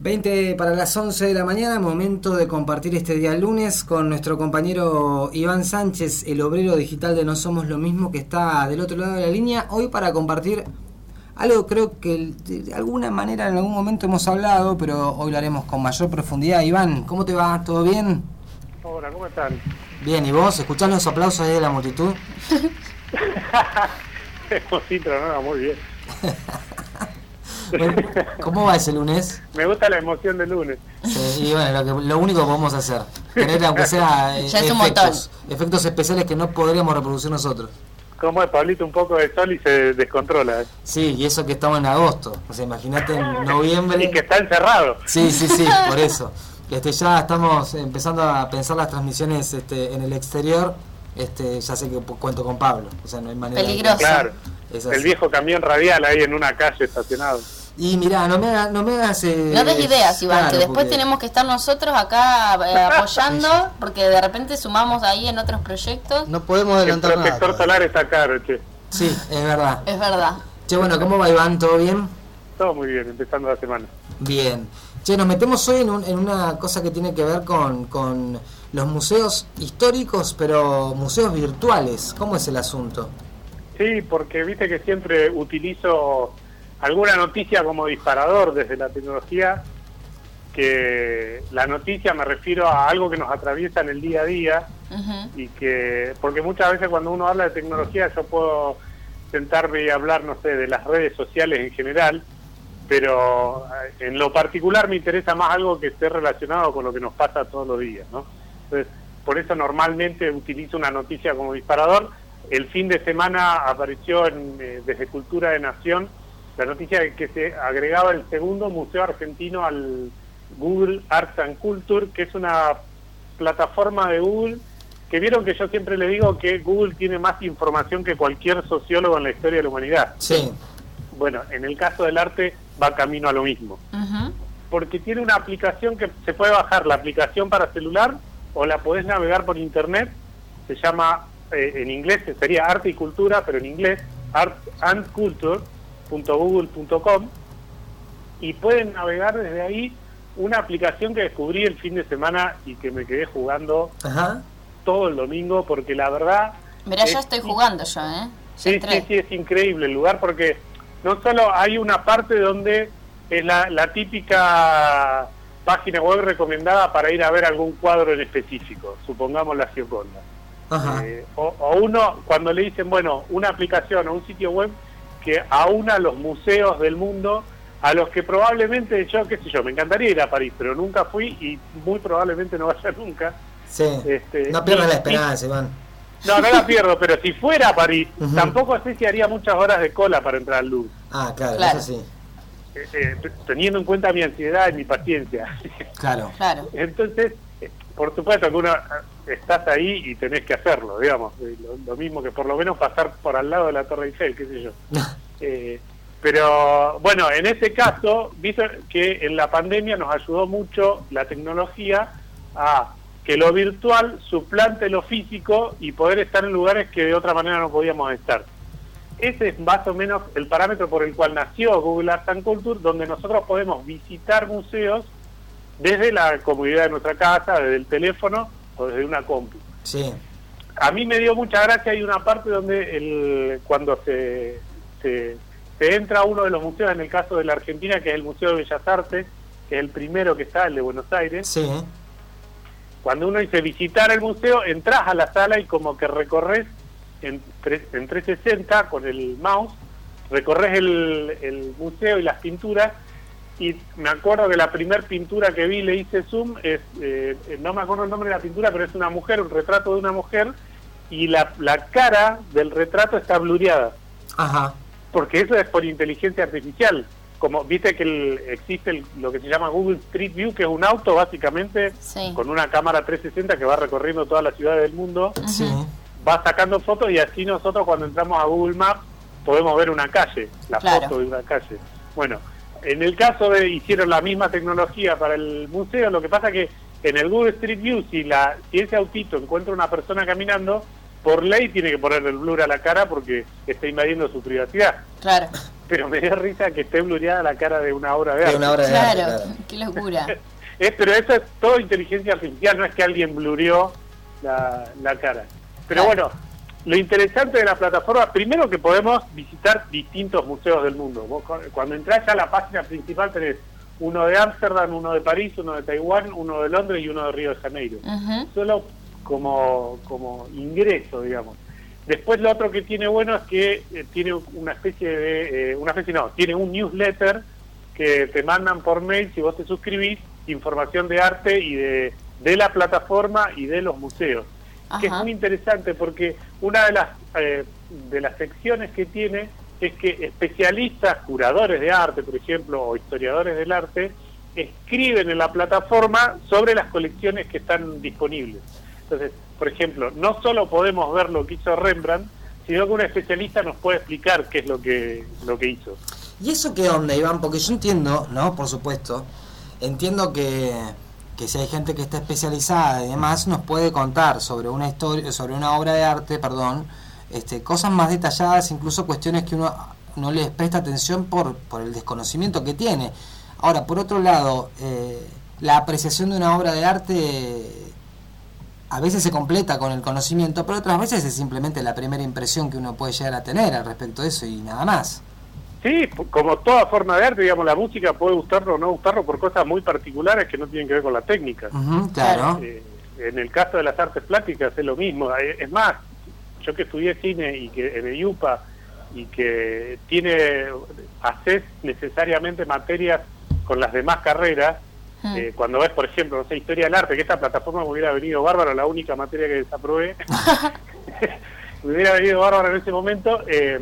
20 para las 11 de la mañana, momento de compartir este día lunes con nuestro compañero Iván Sánchez, el obrero digital de No Somos Lo Mismo, que está del otro lado de la línea, hoy para compartir algo creo que de alguna manera en algún momento hemos hablado, pero hoy lo haremos con mayor profundidad. Iván, ¿cómo te va? ¿Todo bien? Hola, ¿cómo están? Bien, ¿y vos? ¿Escuchás los aplausos ahí de la multitud? Hermosito, ¿no? Muy bien. ¿Cómo va ese lunes? Me gusta la emoción del lunes. y bueno, lo, lo, único que podemos hacer, tener aunque sea eh, efectos, efectos especiales que no podríamos reproducir nosotros. ¿Cómo es, Pablito? Un poco de sol y se descontrola. ¿eh? Sí, y eso que estamos en agosto. O sea, imagínate en noviembre. Y que está encerrado. Sí, sí, sí, por eso. Este, ya estamos empezando a pensar las transmisiones este, en el exterior. Este, ya sé que cuento con Pablo. O sea, no hay manera Peligroso. Claro. El viejo camión radial ahí en una calle estacionado. Y mira, no me, hagas, no me hagas... Eh, no des ideas, Iván, que después tenemos que estar nosotros acá eh, apoyando, porque de repente sumamos ahí en otros proyectos. No podemos adelantar El protector solar está caro, che. Sí, es verdad. Es verdad. Che, bueno, ¿cómo va Iván? ¿Todo bien? Todo muy bien, empezando la semana. Bien. Che, nos metemos hoy en, en una cosa que tiene que ver con, con los museos históricos, pero museos virtuales. ¿Cómo es el asunto? Sí, porque viste que siempre utilizo alguna noticia como disparador desde la tecnología, que la noticia me refiero a algo que nos atraviesa en el día a día y que, porque muchas veces cuando uno habla de tecnología yo puedo sentarme y hablar, no sé, de las redes sociales en general, pero eh, en lo particular me interesa más algo que esté relacionado con lo que nos pasa todos los días, ¿no? Entonces, por eso normalmente utilizo una noticia como disparador. El fin de semana apareció en, eh, desde Cultura de Nación la noticia de que se agregaba el segundo museo argentino al Google Arts and Culture, que es una plataforma de Google que vieron que yo siempre le digo que Google tiene más información que cualquier sociólogo en la historia de la humanidad. Sí. Bueno, en el caso del arte va camino a lo mismo. Porque tiene una aplicación que se puede bajar, la aplicación para celular, o la podés navegar por internet, se llama, eh, en inglés sería Arte y Cultura, pero en inglés, Art and Culture, .google.com y pueden navegar desde ahí una aplicación que descubrí el fin de semana y que me quedé jugando todo el domingo porque la verdad... Mira, ya estoy jugando yo, ¿eh? Sí, sí, sí, es increíble el lugar porque no solo hay una parte donde es la, típica página web recomendada para ir a ver algún cuadro en específico, supongamos la Gioconda. Eh, o, o, uno, cuando le dicen, bueno, una aplicación o un sitio web que aúna los museos del mundo a los que probablemente yo, qué sé yo, me encantaría ir a París, pero nunca fui y muy probablemente no vaya nunca. Sí. Este, no pierdas la esperanza, Iván. No, no la pierdo, pero si fuera a París, tampoco sé si haría muchas horas de cola para entrar al Louvre. Ah, claro, eso sí. Eh, eh, teniendo en cuenta mi ansiedad y mi paciencia. Claro. claro. Entonces, por supuesto que uno estás ahí y tenés que hacerlo, digamos. Lo, mismo que por lo menos pasar por al lado de la Torre Eiffel, qué sé yo. eh, pero bueno, en ese caso, viste que en la pandemia nos ayudó mucho la tecnología a que lo virtual suplante lo físico y poder estar en lugares que de otra manera no podíamos estar. Ese es más o menos el parámetro por el cual nació Google Arts and Culture, donde nosotros podemos visitar museos desde la comodidad de nuestra casa, desde el teléfono o desde una compu. Sí. A mí me dio mucha gracia, hay una parte donde el, cuando se, se, entra a uno de los museos, en el caso de la Argentina, que es el Museo de Bellas Artes, que es el primero que está, el de Buenos Aires. Sí. Cuando uno dice visitar el museo, entras a la sala y como que recorres en, en 360 con el mouse, recorres el, el museo y las pinturas y me acuerdo que la primera pintura que vi, le hice zoom, es, eh, no me acuerdo el nombre de la pintura, pero es una mujer, un retrato de una mujer, y la, la cara del retrato está blureada. Ajá. Porque eso es por inteligencia artificial. Como viste que existe lo que se llama Google Street View, que es un auto básicamente con una cámara 360 que va recorriendo todas las ciudades del mundo, sí. va sacando fotos y así nosotros cuando entramos a Google Maps podemos ver una calle, la foto de una calle. Bueno, en el caso de hicieron la misma tecnología para el museo, lo que pasa que en el Google Street View, si, la, si ese autito encuentra una persona caminando, por ley tiene que poner el blur a la cara porque está invadiendo su privacidad. Claro. pero me dio risa que esté blureada la cara de una obra de arte. Una obra de claro, arte, claro. qué locura. Es, pero eso es todo inteligencia artificial, no es que alguien blureó la, la cara. Pero bueno, lo interesante de la plataforma, primero que podemos visitar distintos museos del mundo. Vos, cu- cuando entras a la página principal tenés uno de Ámsterdam, uno de París, uno de Taiwán, uno de Londres y uno de Río de Janeiro. Solo como, como ingreso, digamos. Después lo otro que tiene bueno es que eh, tiene una especie de, eh, una especie no, tiene un newsletter que te mandan por mail si vos te suscribís, información de arte y de, de la plataforma y de los museos. Que es muy interesante porque una de las, eh, de las secciones que tiene es que especialistas, curadores de arte, por ejemplo, o historiadores del arte, escriben en la plataforma sobre las colecciones que están disponibles. Entonces, por ejemplo, no solo podemos ver lo que hizo Rembrandt, sino que un especialista nos puede explicar qué es lo que, lo que hizo. ¿Y eso qué onda, Iván? Porque yo entiendo, ¿no? Por supuesto, entiendo que, que si hay gente que está especializada y demás, nos puede contar sobre una historia, sobre una obra de arte, perdón, este, cosas más detalladas, incluso cuestiones que uno no les presta atención por, por el desconocimiento que tiene. Ahora, por otro lado, eh, la apreciación de una obra de arte a veces se completa con el conocimiento, pero otras veces es simplemente la primera impresión que uno puede llegar a tener al respecto de eso y nada más. Sí, como toda forma de arte, digamos, la música puede gustarlo o no gustarlo por cosas muy particulares que no tienen que ver con la técnica. Claro. Eh, en el caso de las artes plásticas es lo mismo. Eh, Es más, yo que estudié cine y que en el UPA y que tiene, haces necesariamente materias con las demás carreras, Mm. eh, cuando ves, por ejemplo, no sé, historia del arte, que esta plataforma me hubiera venido bárbaro, la única materia que desaprobé, me hubiera venido bárbaro en ese momento, eh,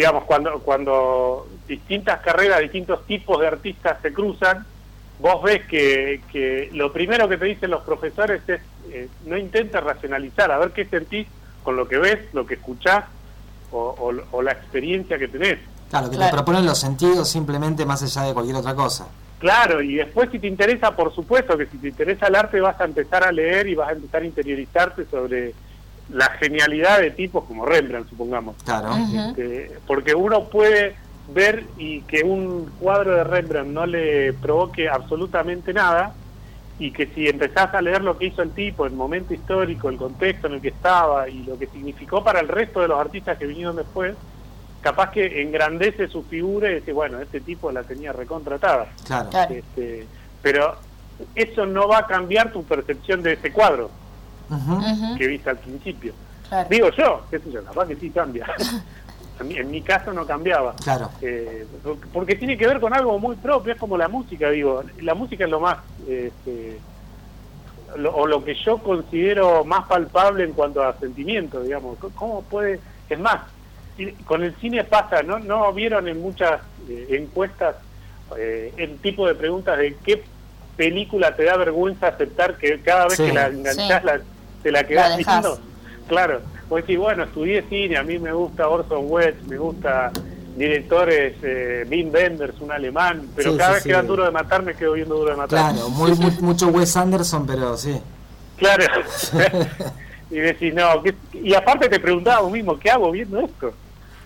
digamos, cuando, cuando distintas carreras, distintos tipos de artistas se cruzan, vos ves que, que lo primero que te dicen los profesores es, eh, no intentes racionalizar, a ver qué sentís con lo que ves, lo que escuchás o, o- o la experiencia que tenés. Claro, que Claro. te proponen los sentidos simplemente más allá de cualquier otra cosa. Claro, y después si te interesa, por supuesto que si te interesa el arte vas a empezar a leer y vas a empezar a interiorizarte sobre la genialidad de tipos como Rembrandt, supongamos. Claro. Este, porque uno puede ver y que un cuadro de Rembrandt no le provoque absolutamente nada y que si empezás a leer lo que hizo el tipo, el momento histórico, el contexto en el que estaba y lo que significó para el resto de los artistas que vinieron después, capaz que engrandece su figura y dice, bueno, este tipo la tenía recontratada. Claro. Claro. Este, pero eso no va a cambiar tu percepción de ese cuadro Que viste al principio. Claro. Digo yo, qué sé yo, capaz que sí cambia. en, mi, en mi caso no cambiaba. Claro. Eh, porque- tiene que ver con algo muy propio, es como la música, digo. La música es lo más, este, lo- o lo que yo considero más palpable en cuanto a sentimientos, digamos. ¿Cómo puede...? Es más, y con el cine pasa, ¿no? ¿No vieron en muchas eh, encuestas eh, el tipo de preguntas de qué película te da vergüenza aceptar que cada vez Sí. que la enganchás Sí. la, te la quedás viendo? Claro, vos decís, bueno, estudié cine, a mí me gusta Orson Welles, me gusta directores, eh, Wim Wenders, un alemán, pero Sí, cada sí, vez sí. que dan duro de matar me quedo viendo duro de matar. Claro, muy, muy- mucho Wes Anderson, pero sí. Claro. y decís, no, ¿qué- y aparte te preguntaba vos mismo, ¿qué hago viendo esto?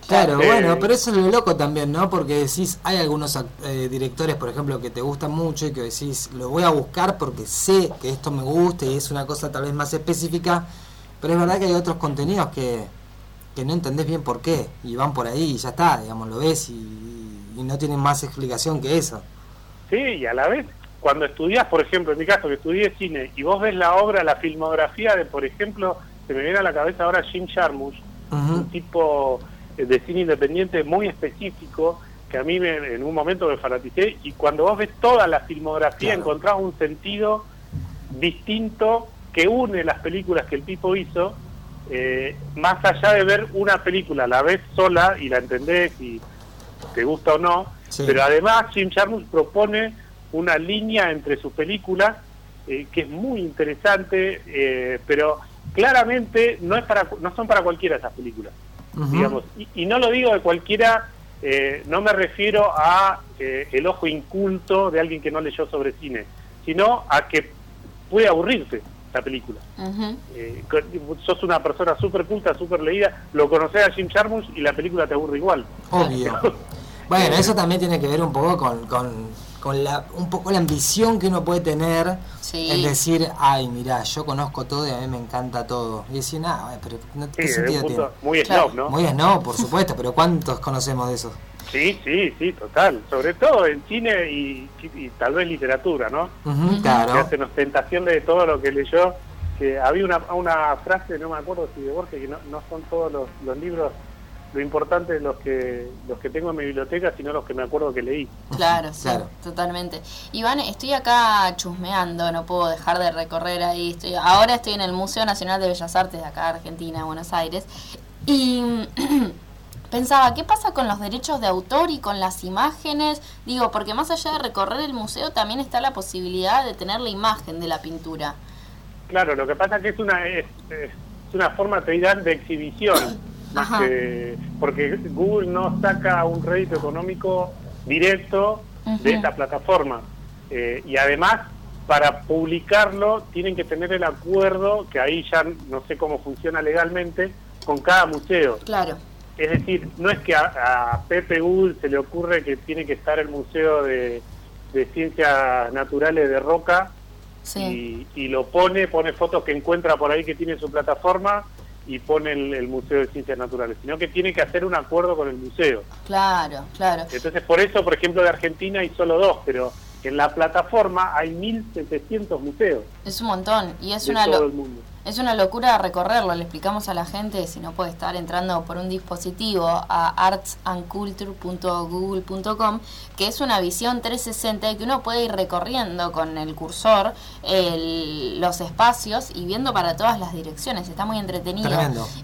Claro, Eh, bueno, pero eso es lo loco también, ¿no? Porque decís, hay algunos eh, directores, por ejemplo, que te gustan mucho y que decís, lo voy a buscar porque sé que esto me gusta y es una cosa tal vez más específica, pero es verdad que hay otros contenidos que, que no entendés bien por qué y van por ahí y ya está, digamos, lo ves y, y no tienen más explicación que eso. Sí, y a la vez, cuando estudias, por ejemplo, en mi caso, que estudié cine, y vos ves la obra, la filmografía de, por ejemplo, se me viene a la cabeza ahora Jim Jarmusch, Ujú. un tipo de cine independiente muy específico, que a mí me- en un momento me fanaticé, y cuando vos ves toda la filmografía Claro. encontrás un sentido distinto que une las películas que el tipo hizo, eh, más allá de ver una película, la ves sola y la entendés y te gusta o no, Sí. pero además Jim Jarmusch propone una línea entre sus películas eh, que es muy interesante, eh, pero claramente no es para no son para cualquiera esas películas, Digamos, y, y no lo digo de cualquiera, eh, no me refiero a eh, el ojo inculto de alguien que no leyó sobre cine, sino a que puede aburrirse la película. Eh, sos una persona súper culta, súper leída, lo conoces a Jim Jarmusch y la película te aburre igual. Obvio. bueno, eso también tiene que ver un poco con, con, con la, un poco la ambición que uno puede tener en decir, ay, mira, yo conozco todo y a mí me encanta todo. Y decir, nada, pero no, ¿qué sentido tiene? Muy snob, ¿no? Muy snob, por supuesto, pero ¿cuántos conocemos de eso? Sí, sí, sí, total. Sobre todo en cine y, tal vez literatura, ¿no? claro. Que hacen ostentación de todo lo que leyó. Que había una, una frase, no me acuerdo si de Borges, que no, no son todos los, los libros lo importante es los que los que tengo en mi biblioteca, sino los que me acuerdo que leí. Claro, sí, totalmente. Iván, estoy acá chusmeando, no puedo dejar de recorrer ahí. Estoy, ahora estoy en el Museo Nacional de Bellas Artes de acá, Argentina, Buenos Aires, y pensaba, ¿qué pasa con los derechos de autor y con las imágenes? Digo, porque más allá de recorrer el museo también está la posibilidad de tener la imagen de la pintura. Claro, lo que pasa es que es una, es, una forma de exhibición, porque Google no saca un rédito económico directo de esta plataforma. Eh, y además, para publicarlo, tienen que tener el acuerdo, que ahí ya no sé cómo funciona legalmente, con cada museo. Claro. Es decir, no es que a, Pepe Google se le ocurre que tiene que estar el Museo de, Ciencias Naturales de Roca y, lo pone, pone fotos que encuentra por ahí que tiene su plataforma y pone el, Museo de Ciencias Naturales, sino que tiene que hacer un acuerdo con el museo. Claro, claro. Entonces, por eso, por ejemplo, de Argentina hay solo dos, pero en la plataforma hay 1.700 museos. Es un montón y es una... Todo el mundo. Es una locura recorrerlo, le explicamos a la gente si no puede estar entrando por un dispositivo a artsandculture.google.com, que es una visión 360 que uno puede ir recorriendo con el cursor los espacios y viendo para todas las direcciones, está muy entretenido.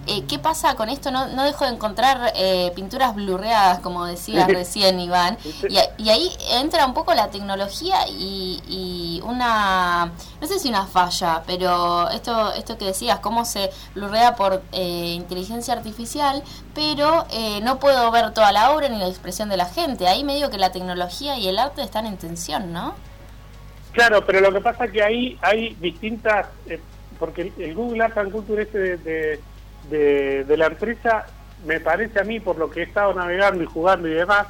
Eh, ¿Qué pasa con esto? No, no dejo de encontrar eh, pinturas blurreadas, como decía recién Iván, y, ahí entra un poco la tecnología y, y una, no sé si una falla, pero esto, esto que decías, cómo se blurrea por eh, inteligencia artificial, pero eh, no puedo ver toda la obra ni la expresión de la gente. Ahí me digo que la tecnología y el arte están en tensión, ¿no? Claro, pero lo que pasa es que ahí hay distintas, eh, porque el, Google Art and Culture este de, de, de la empresa, me parece a mí, por lo que he estado navegando y jugando y demás,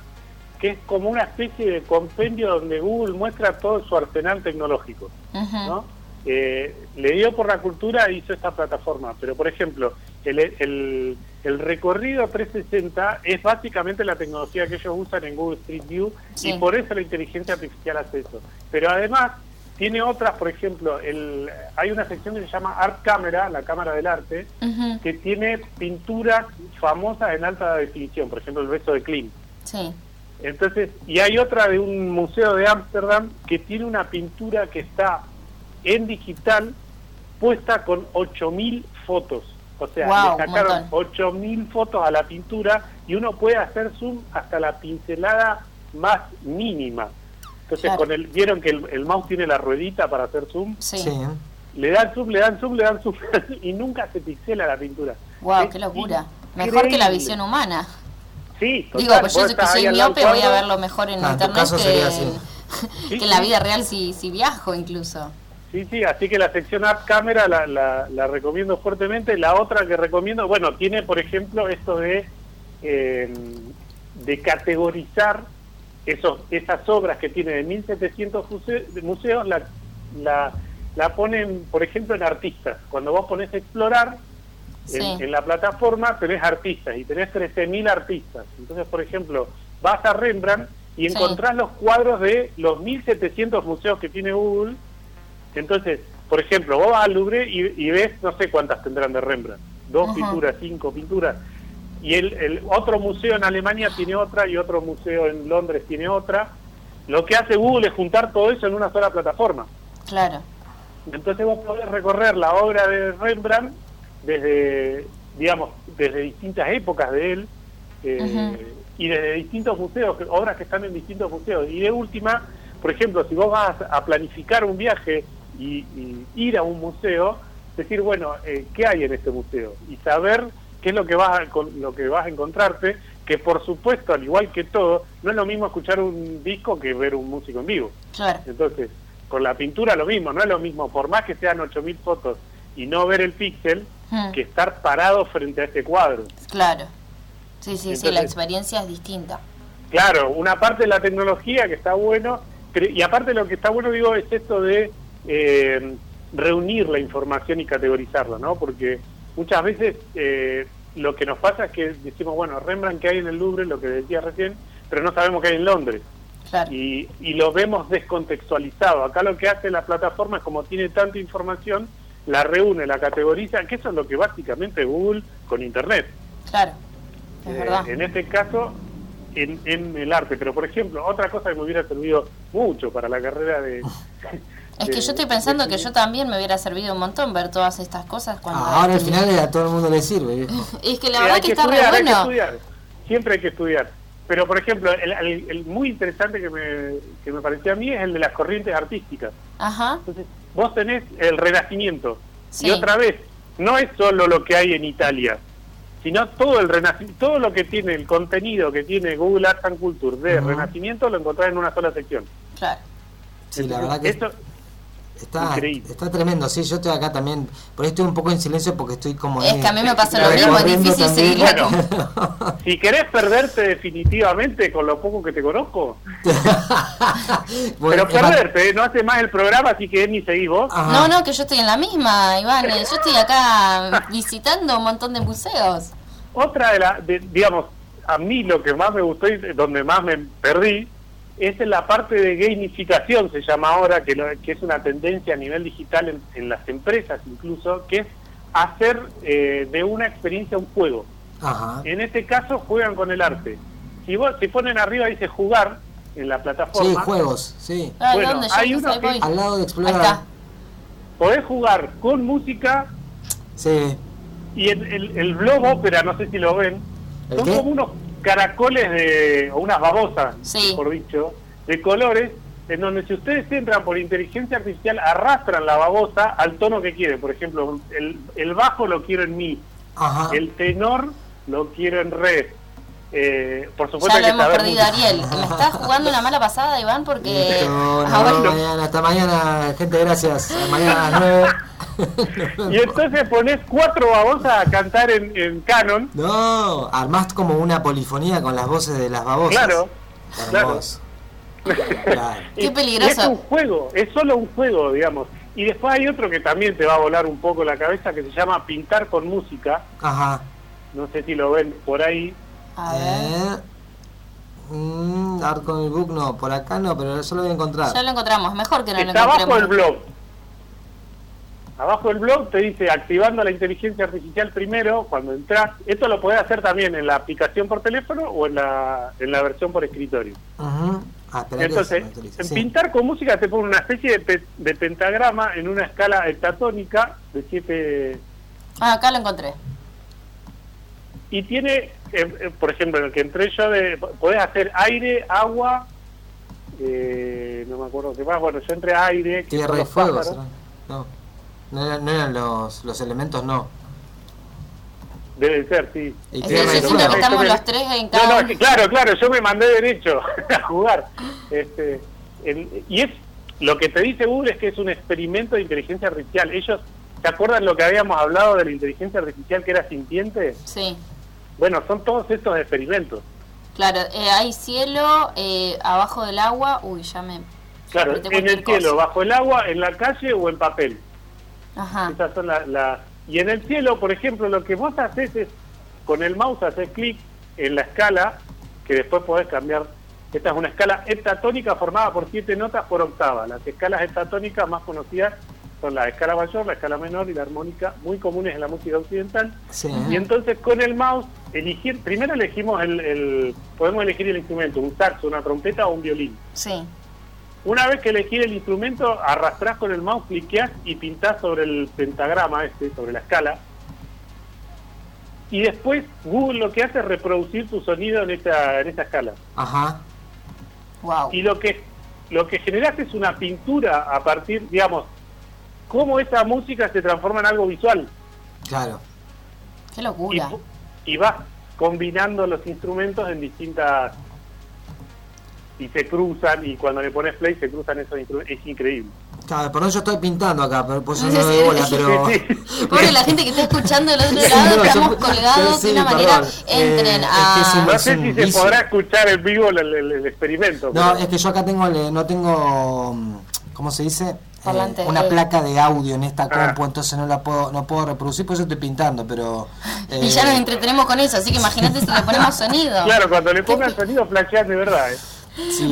que es como una especie de compendio donde Google muestra todo su arsenal tecnológico, ¿no? Eh, le dio por la cultura e hizo esta plataforma. Pero, por ejemplo, el, el, el, recorrido 360 es básicamente la tecnología que ellos usan en Google Street View y por eso la inteligencia artificial hace eso. Pero además tiene otras, por ejemplo, el, hay una sección que se llama Art Camera, la cámara del arte, que tiene pinturas famosas en alta definición, por ejemplo, el beso de Klimt. Sí. Entonces, y hay otra de un museo de Ámsterdam que tiene una pintura que está en digital puesta con 8.000 fotos. O sea, le sacaron 8.000 fotos a la pintura y uno puede hacer zoom hasta la pincelada más mínima. Entonces, con el, vieron que el, mouse tiene la ruedita para hacer zoom. Sí. Le dan zoom, le dan zoom, le dan zoom y nunca se pixela la pintura. ¡Wow! ¡Qué locura! Mejor que la visión humana. Sí, Digo, pues yo que soy miope voy a verlo mejor en ah, internet que, en la vida real si, si viajo incluso. Sí, sí, así que la sección App Camera la, la, recomiendo fuertemente. La otra que recomiendo, bueno, tiene por ejemplo esto de, eh, de categorizar esos, esas obras que tiene de 1700 museos, la, la, la ponen, por ejemplo, en artistas. Cuando vos pones explorar en, la plataforma, tenés artistas y tenés 13.000 artistas. Entonces, por ejemplo, vas a Rembrandt y encontrás los cuadros de los 1700 museos que tiene Google entonces, por ejemplo, vos vas al Louvre y, ves, no sé cuántas tendrán de Rembrandt, dos pinturas, cinco pinturas, y el, otro museo en Alemania tiene otra y otro museo en Londres tiene otra. Lo que hace Google es juntar todo eso en una sola plataforma. Claro. Entonces vos podés recorrer la obra de Rembrandt desde, digamos, desde distintas épocas de él eh, y desde distintos museos, obras que están en distintos museos. Y de última, por ejemplo, si vos vas a planificar un viaje y, ir a un museo, decir, bueno, eh, ¿qué hay en este museo? Y saber qué es lo que, vas a, lo que vas a encontrarte, que por supuesto, al igual que todo, no es lo mismo escuchar un disco que ver un músico en vivo. Claro. Entonces, con la pintura lo mismo, no es lo mismo, por más que sean 8.000 fotos y no ver el píxel, hmm. que estar parado frente a este cuadro. Claro. Sí, sí, sí, la experiencia es distinta. Claro, una parte de la tecnología que está bueno, y aparte lo que está bueno, digo, es esto de eh, reunir la información y categorizarla, ¿no? Porque muchas veces eh, lo que nos pasa es que decimos, bueno, Rembrandt que hay en el Louvre, lo que decía recién, pero no sabemos que hay en Londres. Y, y lo vemos descontextualizado. Acá lo que hace la plataforma es como tiene tanta información, la reúne, la categoriza, que eso es lo que básicamente Google con Internet. Claro, es verdad. Eh, en este caso, en, en el arte. Pero, por ejemplo, otra cosa que me hubiera servido mucho para la carrera de... Es que yo estoy pensando que yo también me hubiera servido un montón ver todas estas cosas cuando... Ah, ahora al final a todo el mundo le sirve. es que la eh, verdad que, está re bueno. estudiar. Siempre hay que estudiar. Pero, por ejemplo, el, muy interesante que me, que me pareció a mí es el de las corrientes artísticas. Ajá. Entonces, vos tenés el Renacimiento. Y otra vez, no es solo lo que hay en Italia, sino todo el renacimiento, todo lo que tiene el contenido que tiene Google Arts and Culture de Renacimiento lo encontrás en una sola sección. Claro. Sí, la verdad que esto, Está, está tremendo, sí, yo estoy acá también, por ahí estoy un poco en silencio porque estoy como... Es que a mí me pasa lo mismo, es difícil seguir. Bueno, si querés perderte definitivamente con lo poco que te conozco, pero perderte, no hace más el programa, así que ni seguís vos. No, no, que yo estoy en la misma, Iván, yo estoy acá visitando un montón de museos. Otra de las, digamos, a mí lo que más me gustó y donde más me perdí, es en la parte de gamificación, se llama ahora, que, que es una tendencia a nivel digital en, las empresas incluso, que es hacer eh, de una experiencia un juego. En este caso juegan con el arte. Si vos si ponen arriba dice jugar en la plataforma. Sí, juegos, sí. bueno, hay uno que al lado de explorar. Podés jugar con música. Sí. Y el, el, el blog ópera, no sé si lo ven, son como unos caracoles de, o unas babosas, por dicho, de colores, en donde si ustedes entran por inteligencia artificial, arrastran la babosa al tono que quieren. Por ejemplo, el, el bajo lo quiero en mi, el tenor lo quiero en re. Eh, por supuesto ya lo hemos perdido, Ariel. Me estás jugando una mala pasada, Iván, porque... No, mañana, hasta mañana, gente, gracias. Mañana a las 9 y entonces pones cuatro babosas a cantar en, canon. No, armás como una polifonía con las voces de las babosas. Claro, claro. Qué peligroso. es un juego, es solo un juego, digamos. Y después hay otro que también te va a volar un poco la cabeza que se llama Pintar con música. Ajá. No sé si lo ven por ahí. A ver. Mm, Art con el book no, por acá no, pero eso lo voy a encontrar. Ya lo encontramos, mejor que no Está lo encontremos. abajo el blog. Abajo del blog te dice activando la inteligencia artificial primero cuando entras. Esto lo podés hacer también en la aplicación por teléfono o en la, en la versión por escritorio. ah, Entonces, en pintar con música te pone una especie de, de, pentagrama en una escala heptatónica de 7... Ah, acá lo encontré. Y tiene, eh, eh, por ejemplo, en el que entré yo, de, podés hacer aire, agua, eh, no me acuerdo qué más, bueno, yo entré aire... Tierra y fuego, No. No, eran los, los elementos, no. Deben ser, sí. ¿Y que estamos los tres en cada... claro, claro, yo me mandé derecho a jugar. Este, y es lo que te dice Google es que es un experimento de inteligencia artificial. Ellos, ¿te acuerdan lo que habíamos hablado de la inteligencia artificial que era sintiente? Sí. Bueno, son todos estos experimentos. Claro, eh, hay cielo, eh, abajo del agua, uy, ya me... Claro, en el cielo, bajo el agua, en la calle o en papel. Ajá. Esas son la, Y en el cielo, por ejemplo, lo que vos haces es, con el mouse haces clic en la escala, que después podés cambiar. Esta es una escala heptatónica formada por siete notas por octava. Las escalas heptatónicas más conocidas son la escala mayor, la escala menor y la armónica, muy comunes en la música occidental. Y entonces con el mouse, elegir, primero elegimos el, el, podemos elegir el instrumento, un saxo, una trompeta o un violín. Sí. Una vez que elegís el instrumento, arrastrás con el mouse, cliqueás y pintás sobre el pentagrama este, sobre la escala. Y después Google lo que hace es reproducir tu sonido en esta, en esta escala. Ajá. Wow. Y lo que, lo que generás es una pintura a partir, digamos, cómo esa música se transforma en algo visual. Claro. Qué locura. Y, y vas combinando los instrumentos en distintas y se cruzan y cuando le pones play se cruzan esos instrumentos, es increíble. Claro, por eso estoy pintando acá, pero por eso no doy bola, pero... Pobre la gente que está escuchando del otro lado, estamos colgados de una manera, entren eh, a... no sé si se podrá escuchar en vivo el, experimento. No, es que yo acá tengo, no tengo, ¿cómo se dice? Eh, una placa de audio en esta ah. compu, entonces no la puedo no puedo reproducir, por eso estoy pintando, pero... y ya nos eh, entretenemos con eso, así que imagínate si le ponemos sonido. Claro, cuando le pongan sonido flashean de verdad. ¿eh?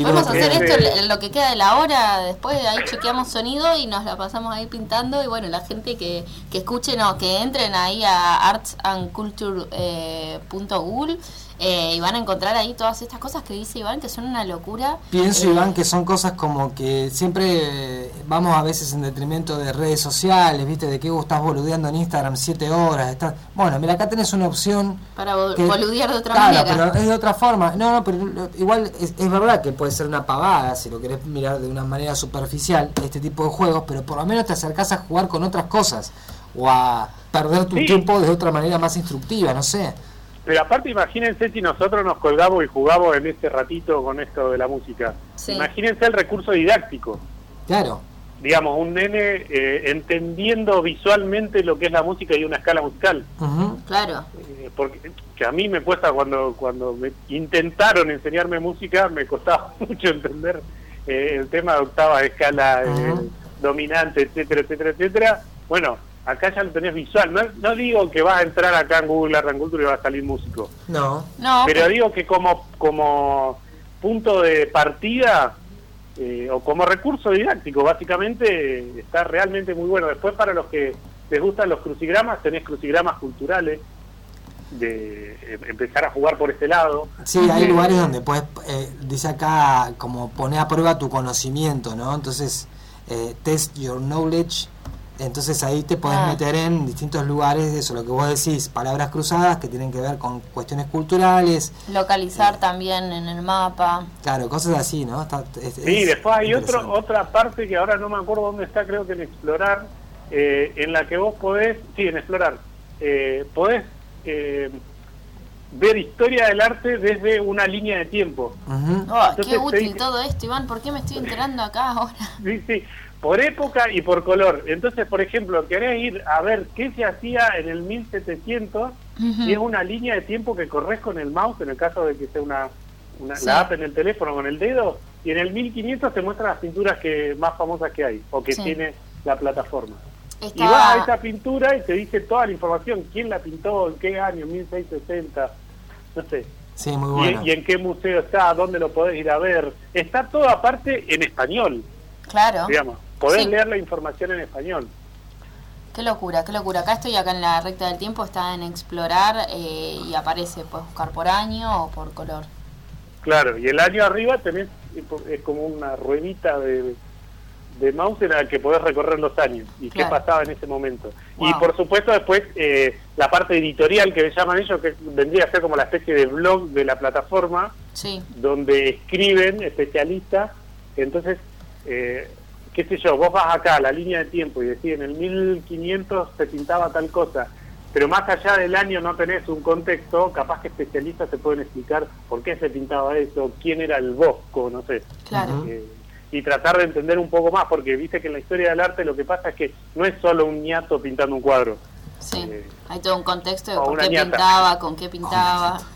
Podemos hacer esto lo que queda de la hora, después ahí chequeamos sonido y nos la pasamos ahí pintando y bueno, la gente que, que escuchen o que entren ahí a artsandculture.google eh, y van a encontrar ahí todas estas cosas que dice Iván que son una locura. Pienso, eh, Iván, que son cosas como que siempre vamos a veces en detrimento de redes sociales, ¿viste? De que vos estás boludeando en Instagram siete horas. Estás... Bueno, mira, acá tenés una opción. Para boludear de otra manera. Claro, pero es de otra forma. No, no, pero igual es, es, verdad que puede ser una pavada si lo querés mirar de una manera superficial, este tipo de juegos, pero por lo menos te acercás a jugar con otras cosas o a perder tu tiempo de otra manera más instructiva, no sé. Pero aparte imagínense si nosotros nos colgamos y jugamos en este ratito con esto de la música. Imagínense el recurso didáctico. Claro. Digamos, un nene eh, entendiendo visualmente lo que es la música y una escala musical. Claro. Eh, porque que a mí me cuesta cuando cuando me intentaron enseñarme música, me costaba mucho entender eh, el tema de octava, escala, dominante, etcétera, etcétera, etcétera. Bueno, acá ya lo tenés visual. No, digo que vas a entrar acá en Google Art Culture y va a salir músico. No. no pero digo que como, como punto de partida eh, o como recurso didáctico, básicamente está realmente muy bueno. Después para los que les gustan los crucigramas, tenés crucigramas culturales de eh, empezar a jugar por este lado. Sí, hay lugares donde puedes, eh, dice acá, como poner a prueba tu conocimiento, ¿no? Entonces, test your knowledge entonces ahí te podés ah. meter en distintos lugares, eso, lo que vos decís, palabras cruzadas que tienen que ver con cuestiones culturales. Localizar también en el mapa. Claro, cosas así, ¿no? sí, después hay otro, otra parte que ahora no me acuerdo dónde está, creo que en Explorar, eh, en la que vos podés, sí, en Explorar, eh, podés eh, ver historia del arte desde una línea de tiempo. Oh, qué útil todo esto, Iván, ¿por qué me estoy enterando acá ahora? Sí, sí por época y por color. Entonces, por ejemplo, querés ir a ver qué se hacía en el 1700 y es una línea de tiempo que corres con el mouse, en el caso de que sea una, la app en el teléfono con el dedo, y en el 1500 te muestra las pinturas que más famosas que hay o que tiene la plataforma. Y vas a esa pintura y te dice toda la información, quién la pintó, en qué año, 1660, no sé. Sí, muy bueno. y, y, en qué museo está, dónde lo podés ir a ver. Está todo aparte en español. Claro. Digamos podés leer la información en español. Qué locura, qué locura. Acá estoy acá en la recta del tiempo, está en explorar eh, y aparece, puedes buscar por año o por color. Claro, y el año arriba tenés es como una ruedita de, de mouse en la que podés recorrer los años y qué pasaba en ese momento. Y por supuesto después eh, la parte editorial que llaman ellos, que vendría a ser como la especie de blog de la plataforma, sí. donde escriben especialistas. Entonces eh, qué sé yo, vos vas acá a la línea de tiempo y decís en el 1500 se pintaba tal cosa, pero más allá del año no tenés un contexto, capaz que especialistas te pueden explicar por qué se pintaba eso, quién era el Bosco, no sé. Claro. Eh, y tratar de entender un poco más, porque viste que en la historia del arte lo que pasa es que no es solo un ñato pintando un cuadro. Sí, eh, hay todo un contexto de por qué pintaba, con qué pintaba.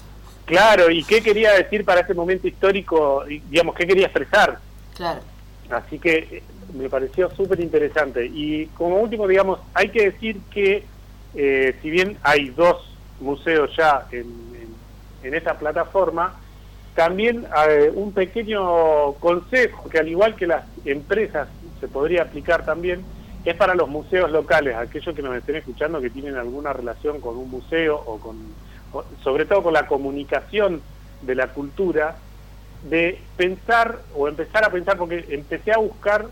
Claro, y qué quería decir para ese momento histórico, digamos, qué quería expresar. Claro. Así que me pareció súper interesante. Y como último, digamos, hay que decir que eh, si bien hay dos museos ya en, en, esta plataforma, también eh, un pequeño consejo que al igual que las empresas se podría aplicar también, es para los museos locales, aquellos que nos estén escuchando que tienen alguna relación con un museo o con, sobre todo con la comunicación de la cultura, de pensar o empezar a pensar, porque empecé a buscar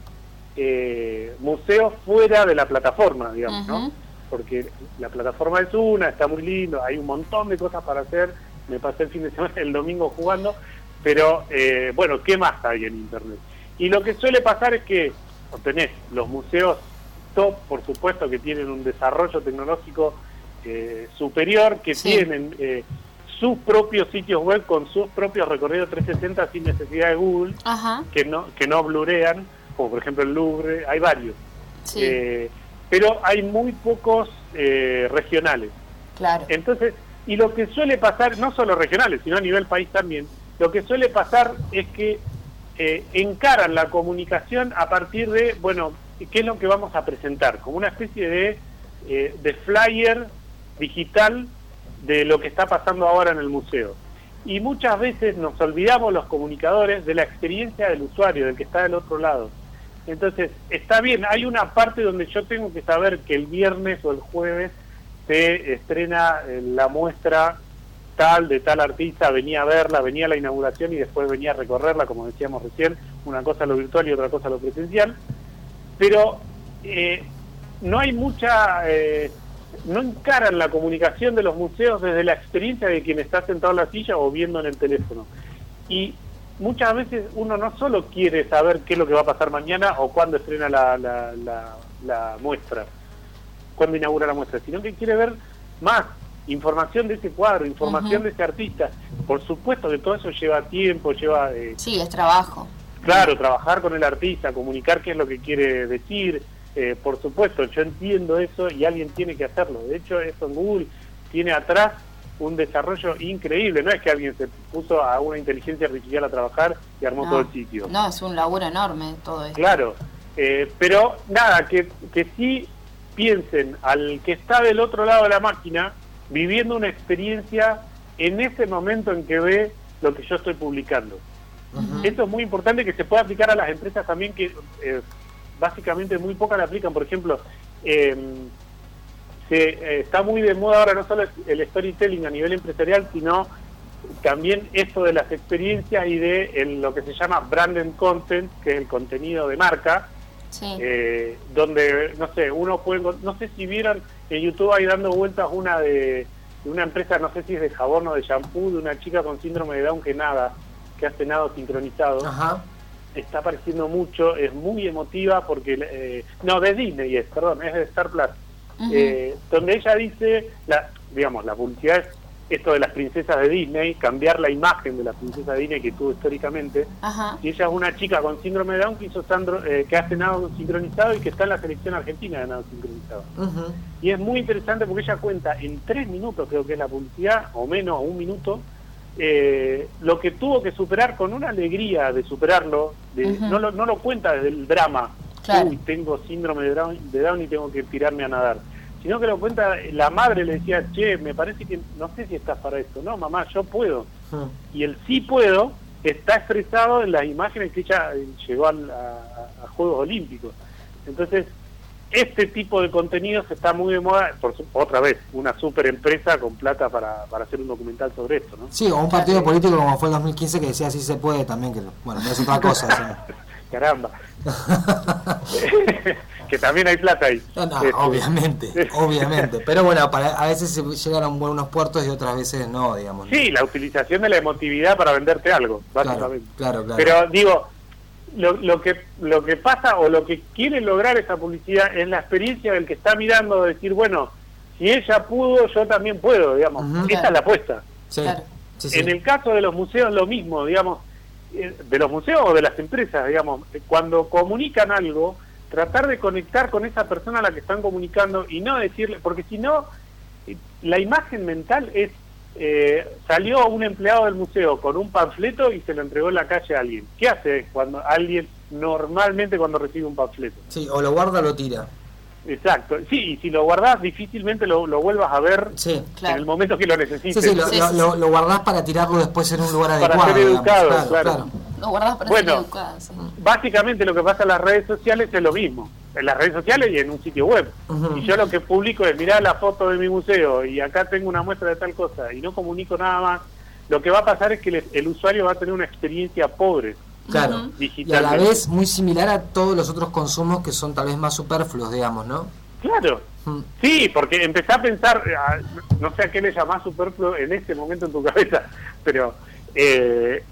eh, museos fuera de la plataforma, digamos, ¿no? Porque la plataforma es una, está muy lindo, hay un montón de cosas para hacer. Me pasé el fin de semana, el domingo jugando, pero eh, bueno, ¿qué más hay en Internet? Y lo que suele pasar es que tenés los museos top, por supuesto, que tienen un desarrollo tecnológico eh, superior, que tienen sus propios sitios web con sus propios recorridos 360 sin necesidad de Google, que no que no blurean, como por ejemplo el Louvre, hay varios. Eh, pero hay muy pocos eh, regionales. Claro. Entonces, y lo que suele pasar, no solo regionales, sino a nivel país también, lo que suele pasar es que eh, encaran la comunicación a partir de, bueno, ¿qué es lo que vamos a presentar? Como una especie de, eh, de flyer digital de lo que está pasando ahora en el museo. Y muchas veces nos olvidamos los comunicadores de la experiencia del usuario, del que está del otro lado. Entonces, está bien, hay una parte donde yo tengo que saber que el viernes o el jueves se estrena eh, la muestra tal de tal artista, venía a verla, venía a la inauguración y después venía a recorrerla, como decíamos recién, una cosa lo virtual y otra cosa lo presencial. Pero eh, no hay mucha... Eh, no encaran la comunicación de los museos desde la experiencia de quien está sentado en la silla o viendo en el teléfono. Y muchas veces uno no solo quiere saber qué es lo que va a pasar mañana o cuándo estrena la, la, la, muestra, cuándo inaugura la muestra, sino que quiere ver más información de ese cuadro, información de ese artista. Por supuesto que todo eso lleva tiempo, lleva... Eh, sí, es trabajo. Claro, trabajar con el artista, comunicar qué es lo que quiere decir, eh, por supuesto, yo entiendo eso y alguien tiene que hacerlo. De hecho, eso en Google tiene atrás un desarrollo increíble. No es que alguien se puso a una inteligencia artificial a trabajar y armó todo el sitio. No, es un laburo enorme todo esto. Claro, eh, pero nada, que, que sí piensen al que está del otro lado de la máquina viviendo una experiencia en ese momento en que ve lo que yo estoy publicando. Eso es muy importante que se pueda aplicar a las empresas también que eh, básicamente muy pocas la aplican. Por ejemplo, eh, se, eh, está muy de moda ahora no solo el storytelling a nivel empresarial, sino también esto de las experiencias y de lo que se llama branded content, que es el contenido de marca, eh, donde, no sé, uno puede, no sé si vieron en YouTube ahí dando vueltas una de, una empresa, no sé si es de jabón o de shampoo, de una chica con síndrome de Down que nada, que hace nado sincronizado. Ajá. Está apareciendo mucho, es muy emotiva porque, eh, no, de Disney es, perdón, es de Star Plus, eh, donde ella dice, la, digamos, la publicidad es esto de las princesas de Disney, cambiar la imagen de la princesa de Disney que tuvo históricamente, y ella es una chica con síndrome de Down que, hizo Sandro, eh, que hace nado sincronizado y que está en la selección argentina de nado sincronizado. Y es muy interesante porque ella cuenta en tres minutos, creo que es la publicidad, o menos, un minuto, eh, lo que tuvo que superar con una alegría de superarlo, no, lo, no lo cuenta desde el drama, uy, tengo síndrome de Down, de Down y tengo que tirarme a nadar, sino que lo cuenta, la madre le decía, che, me parece que no sé si estás para esto, no, mamá, yo puedo. Y el sí puedo está expresado en las imágenes que ella llegó a Juegos Olímpicos. Entonces, este tipo de contenidos está muy de moda, por otra vez, una super empresa con plata para, para hacer un documental sobre esto, ¿no? Sí, o un partido político como fue el 2015 que decía así se puede también, que bueno, no es otra cosa. Caramba. que también hay plata ahí. No, este, obviamente, obviamente. Pero bueno, para, a veces se llegan a buenos puertos y otras veces no, digamos. Sí, la utilización de la emotividad para venderte algo, básicamente. claro, claro. Pero digo, lo, lo, que lo que pasa o lo que quiere lograr esa publicidad es la experiencia del que está mirando de decir bueno si ella pudo yo también puedo digamos esa es la apuesta en el caso de los museos lo mismo digamos eh, de los museos o de las empresas digamos cuando comunican algo tratar de conectar con esa persona a la que están comunicando y no decirle porque si no eh, la imagen mental es eh, salió un empleado del museo con un panfleto y se lo entregó en la calle a alguien. ¿Qué hace cuando alguien normalmente cuando recibe un panfleto? Sí, o lo guarda o lo tira. Exacto, sí, y si lo guardás difícilmente lo, vuelvas a ver en el momento que lo necesites. Sí, sí, lo, lo, guardás para tirarlo después en un lugar adecuado. Para ser educado, claro. Lo guardás para bueno, ser educado. Básicamente lo que pasa en las redes sociales es lo mismo en las redes sociales y en un sitio web. Y yo lo que publico es mirar la foto de mi museo y acá tengo una muestra de tal cosa y no comunico nada más. Lo que va a pasar es que el, usuario va a tener una experiencia pobre. Claro, y a la vez muy similar a todos los otros consumos que son tal vez más superfluos, digamos, ¿no? Claro, sí, porque empecé a pensar, no sé a qué le llamás superfluo en este momento en tu cabeza, pero eh,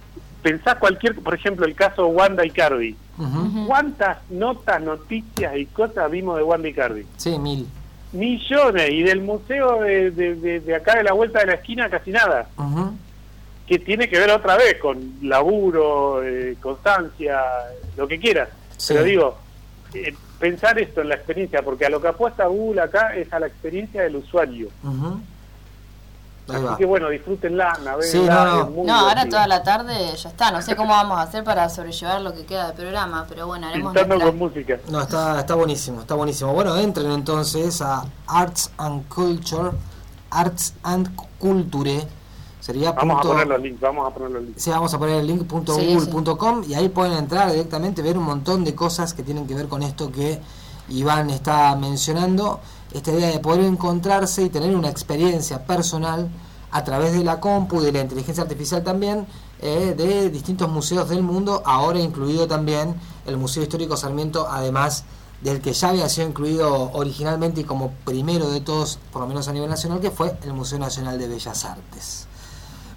pensás cualquier, por ejemplo, el caso Wanda y Cardi. ¿Cuántas notas, noticias y cosas vimos de Wanda y Cardi? Sí, mil. Millones. Y del museo de, de, acá de la vuelta de la esquina casi nada. Que tiene que ver otra vez con laburo, eh, constancia, lo que quieras. Pero digo, eh, pensar esto en la experiencia, porque a lo que apuesta Google acá es a la experiencia del usuario. Así que bueno, disfrútenla, naveguenla. no, ahora toda la tarde ya está. No sé cómo vamos a hacer para sobrellevar lo que queda del programa, pero bueno, haremos con música. No, está, está buenísimo, está buenísimo. Bueno, entren entonces a Arts and Culture, Arts and Culture. Sería vamos a poner los links, vamos a poner los links. Sí, vamos a poner el link punto google.com y ahí pueden entrar directamente, ver un montón de cosas que tienen que ver con esto que Iván está mencionando esta idea de poder encontrarse y tener una experiencia personal a través de la compu y de la inteligencia artificial también eh, de distintos museos del mundo, ahora incluido también el Museo Histórico Sarmiento, además del que ya había sido incluido originalmente y como primero de todos, por lo menos a nivel nacional, que fue el Museo Nacional de Bellas Artes.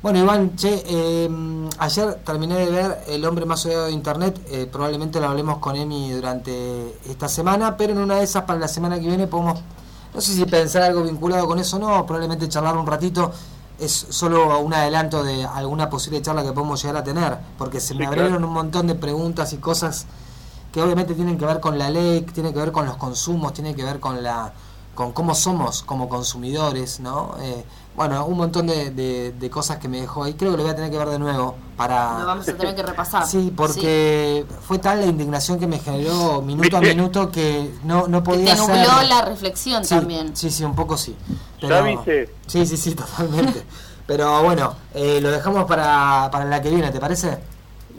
Bueno, Iván, che, em, ayer terminé de ver El hombre más odiado de Internet, eh, probablemente lo hablemos con Emi durante esta semana, pero en una de esas para la semana que viene podemos no sé si pensar algo vinculado con eso o no, probablemente charlar un ratito. Es solo un adelanto de alguna posible charla que podemos llegar a tener, porque se me abrieron un montón de preguntas y cosas que obviamente tienen que ver con la ley, tienen que ver con los consumos, tienen que ver con la con cómo somos como consumidores, ¿no? Eh, bueno, un montón de, de, cosas que me dejó ahí. Creo que lo voy a tener que ver de nuevo para... Lo vamos a tener que repasar. Sí, porque fue tal la indignación que me generó minuto a minuto que no, no podía Te nubló la reflexión también. Sí, sí, un poco sí. Pero, viste? Sí, sí, sí, totalmente. Pero bueno, eh, lo dejamos para, para la que viene, ¿te parece?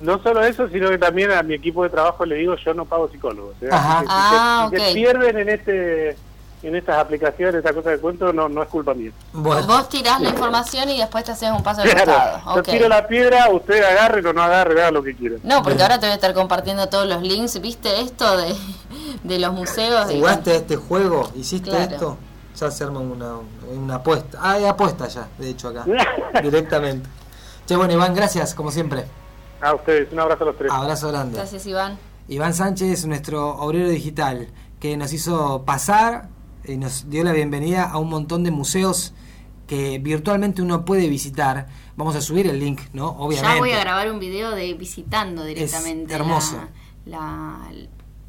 No solo eso, sino que también a mi equipo de trabajo le digo, yo no pago psicólogos. ¿eh? Ajá. ah, pierden en este en estas aplicaciones, esta cosa de cuento, no, no es culpa mía. Vos tirás la información y después te haces un paso al costado. Yo tiro la piedra, usted agarre o no agarre, haga lo que quiera. No, porque ahora te voy a estar compartiendo todos los links. ¿Viste esto de, de los museos? ¿Jugaste este juego? ¿Hiciste esto? Ya se arma una, una apuesta. Ah, hay apuesta ya, de hecho, acá. directamente. Che, bueno, Iván, gracias, como siempre. A ustedes, un abrazo a los tres. Abrazo grande. Gracias, Iván. Iván Sánchez, nuestro obrero digital, que nos hizo pasar y nos dio la bienvenida a un montón de museos que virtualmente uno puede visitar. Vamos a subir el link, ¿no? Obviamente. Ya voy a grabar un video de visitando directamente. hermoso. la,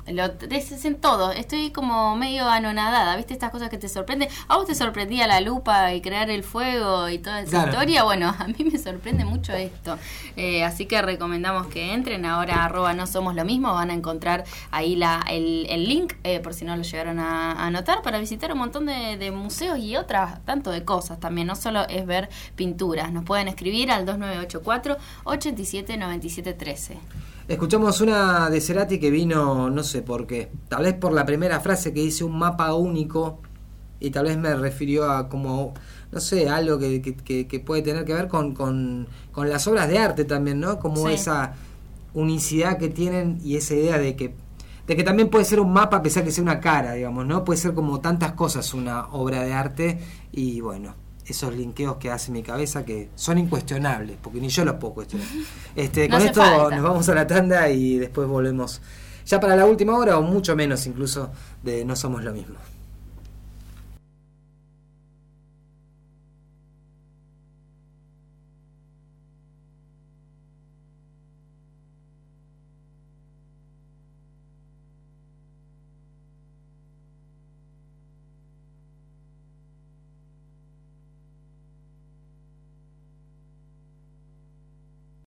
lo en todo. Estoy como medio anonadada, ¿viste? Estas cosas que te sorprenden. ¿A vos te sorprendía la lupa y crear el fuego y toda esa historia? Bueno, a mí me sorprende mucho esto. Eh, así que recomendamos que entren. Ahora, arroba no somos lo mismo. Van a encontrar ahí la, el, el link, eh, por si no lo llegaron a, anotar, para visitar un montón de, de, museos y otras, tanto de cosas también. No solo es ver pinturas. Nos pueden escribir al 2984 879713. Escuchamos una de Cerati que vino, no sé por qué, tal vez por la primera frase que dice un mapa único y tal vez me refirió a como, no sé, algo que, que, puede tener que ver con, con, con, las obras de arte también, ¿no? Como esa unicidad que tienen y esa idea de que, de que también puede ser un mapa a pesar de que sea una cara, digamos, ¿no? Puede ser como tantas cosas una obra de arte y bueno, esos linkeos que hace mi cabeza que son incuestionables, porque ni yo los puedo cuestionar. Este, con esto nos vamos a la tanda y después volvemos ya para la última hora o mucho menos incluso de No Somos lo mismo.